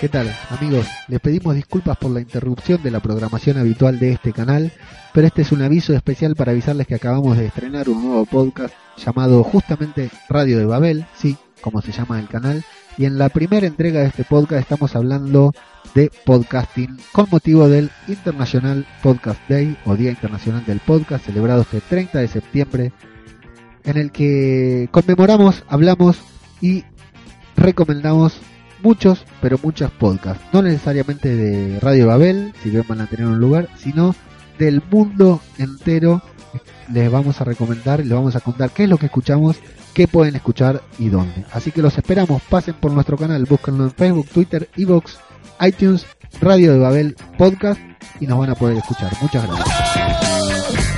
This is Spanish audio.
¿Qué tal, amigos? Les pedimos disculpas por la interrupción de la programación habitual de este canal, pero este es un aviso especial para avisarles que acabamos de estrenar un nuevo podcast llamado justamente Radio de Babel, sí, como se llama el canal, y en la primera entrega de este podcast estamos hablando de podcasting con motivo del International Podcast Day o Día Internacional del Podcast celebrado este 30 de septiembre en el que conmemoramos, hablamos y recomendamos muchos, pero muchos podcasts. No necesariamente de Radio Babel, si bien van a tener un lugar, sino del mundo entero. Les vamos a recomendar, les vamos a contar qué es lo que escuchamos, qué pueden escuchar y dónde. Así que los esperamos, pasen por nuestro canal, búsquenlo en Facebook, Twitter, Evox, iTunes, Radio de Babel Podcast y nos van a poder escuchar. Muchas gracias.